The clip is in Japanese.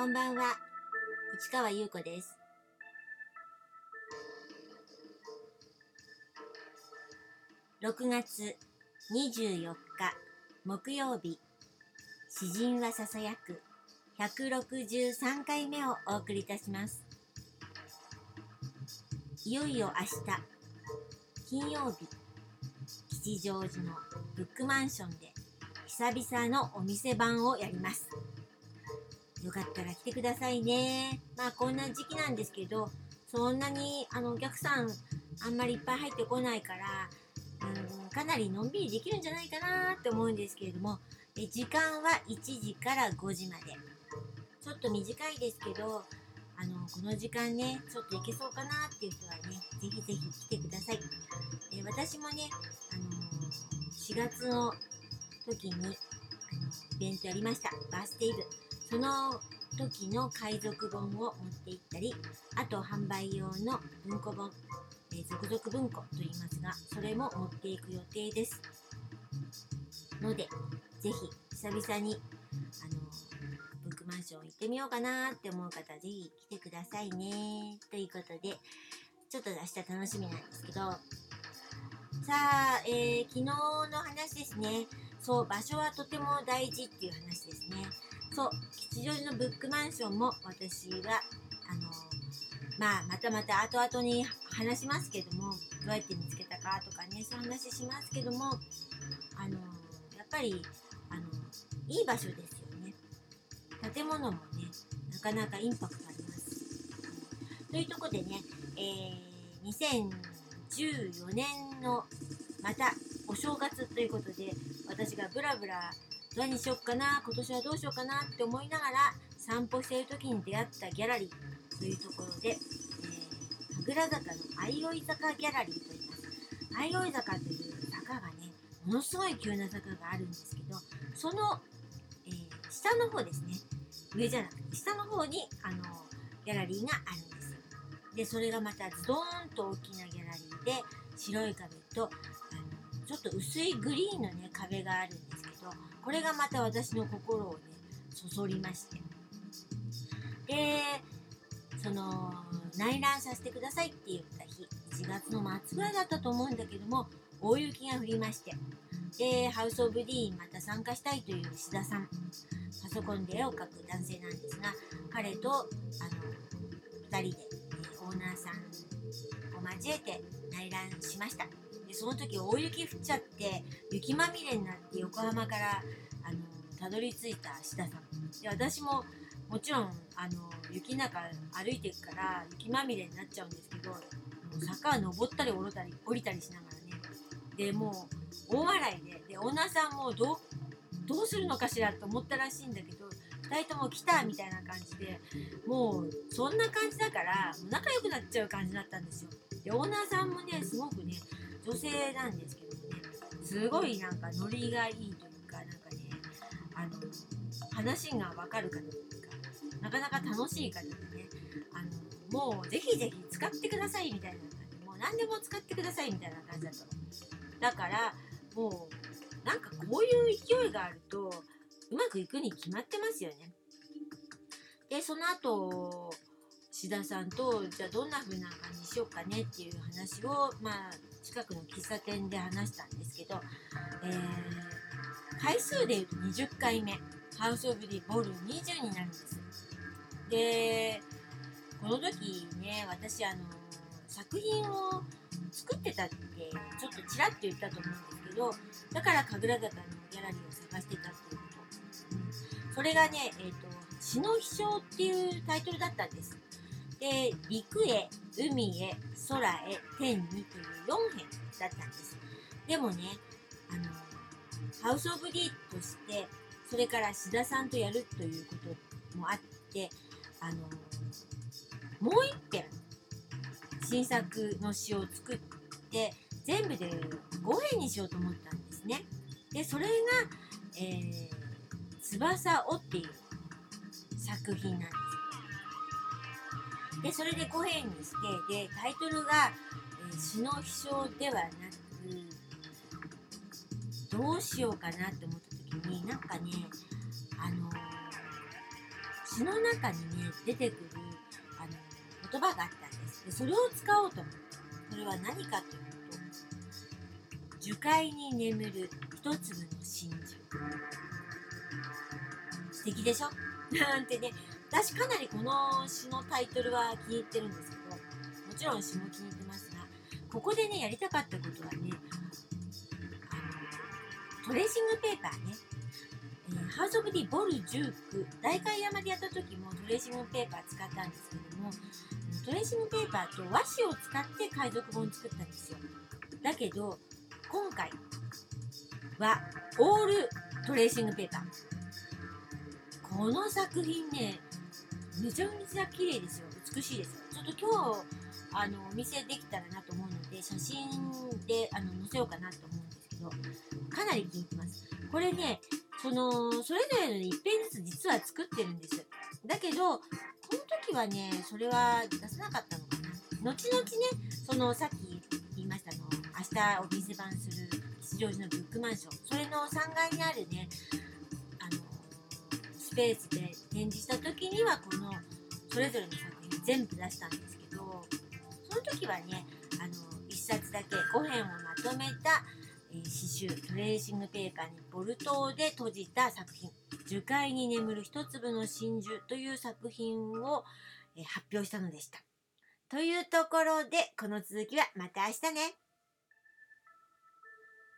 こんばんは、市川優子です。6月24日木曜日、詩人はささやく163回目をお送りいたします。いよいよ明日、金曜日、吉祥寺のブックマンションで久々のお店番をやります。よかったら来てくださいね。まあこんな時期なんですけど、そんなにあのお客さんあんまりいっぱい入ってこないから、うん、かなりのんびりできるんじゃないかなって思うんですけれども、え時間は1時から5時まで。ちょっと短いですけど、あのこの時間ね、ちょっと行けそうかなっていう人はね、ぜひぜひ来てください。え私もね、あの4月の時にあのイベントやりました。バースデーイブ。その時の海賊本を持って行ったり、あと販売用の文庫本、えー続々文庫と言いますが、それも持っていく予定です。ので、ぜひ久々に、あの、ブックマンション行ってみようかなって思う方、ぜひ来てくださいね。ということで、ちょっと明日楽しみなんですけど、さあ、えー昨日の話ですね。そう、場所はとても大事っていう話ですね。そ、吉祥寺のブックマンションも私は、あの、まあ、またまた後々に話しますけども、どうやって見つけたかとかね、そういう話しますけども、あの、やっぱり、あの、いい場所ですよね。建物もね、なかなかインパクトあります。というとこでね、えー、2014年のまたお正月ということで、私がブラブラ何しよっかな、今年はどうしようかなって思いながら散歩している時に出会ったギャラリーというところで、えー、神楽坂の相生坂ギャラリーと言います。相生坂という坂がね、ものすごい急な坂があるんですけど、その、えー下の方ですね、上じゃなくて下の方にあのギャラリーがあるんです。で、それがまたズドーンと大きなギャラリーで、白い壁と、あの、ちょっと薄いグリーンのね、壁があるんです、これがまた私の心をね、そそりまして。で、その、内覧させてくださいって言った日、1月の末ぐらいだったと思うんだけども、大雪が降りまして、で、ハウス・オブ・ディーンまた参加したいという志田さん、パソコンで絵を描く男性なんですが、彼と、あの、二人で、えオーナーさんを交えて内覧しました。で、その時大雪降っちゃって、雪まみれになって横浜から、あの、たどり着いた志田さん。で、私も、もちろん、あの、雪の中歩いていくから、雪まみれになっちゃうんですけど、もう坂登ったり降りたり、降りたりしながらね。で、もう、大笑いで、で、オーナーさんもどう、するのかしらと思ったらしいんだけど、二人とも来たみたいな感じで、もう、そんな感じだから、仲良くなっちゃう感じだったんですよ。で、オーナーさんもね、すごくね、女性なんですけどもね、すごいなんかノリがいいというか、なんかね、あの、話がわかる方というか、なかなか楽しい方でね、あの、もうぜひぜひ使ってくださいみたいな感じ、もう何でも使ってくださいみたいな感じだったの。だから、もう、なんかこういう勢いがあると、うまくいくに決まってますよね。で、その後、志田さんと、じゃあどんな風な感じにしようかねっていう話を、まあ、近くの喫茶店で話したんですけど、えー、回数で言うと20回目、ハウス・オブ・ディ・ボール20になるんです。で、この時ね、私、あの、作品を作ってたって、ちょっとちらっと言ったと思うんですけど、だから神楽坂のギャラリーを探してたっていうこと。それがね、えっ、と、詩の飛翔っていうタイトルだったんです。で、陸へ、海へ、空へ、天にという4編だったんです。でもね、あの、ハウス・オブ・ディとして、それから志田さんとやるということもあって、あの、もう一編、新作の詩を作って、全部で5編にしようと思ったんですね。で、それが、えー、翼をっていう作品なんです。で、それで5編にして、で、タイトルが、え詩の飛翔ではなく、どうしようかなって思った時に、なんかね、あの詩の中にね出てくるあの言葉があったんです。でそれを使おうと思ってそれは何かというと樹海に眠る一粒の真珠。素敵でしょ？なんてね私かなりこの詩のタイトルは気に入ってるんですけどもちろん詩も気に入ってますがここでねやりたかったことはねあのトレーシングペーパーね。えーハウス・オブ・ディ・ボル19大海山でやった時もトレーシングペーパー使ったんですけどもトレーシングペーパーと和紙を使って海賊本作ったんですよ。だけど今回はオールトレーシングペーパー。この作品ねめちゃめちゃ綺麗ですよ。美しいです。よちょっと今日あのお見せできたらなと思うので写真であの載せようかなと思うんですけどかなり気に入ってます。これねそのそれぞれの一ペずつ実は作ってるんです。だけどこの時はねそれは出さなかったのかな。後々ねそのさっき言いましたの明日お店番する吉祥寺のブックマンション。それの3階にあるねペースで展示した時にはこのそれぞれの作品全部出したんですけどその時はねあの1冊だけ5編をまとめた、えー詩集トレーシングペーパーにボルトで閉じた作品「樹海に眠る一粒の真珠」という作品を、えー発表したのでした。というところでこの続きはまた明日ね。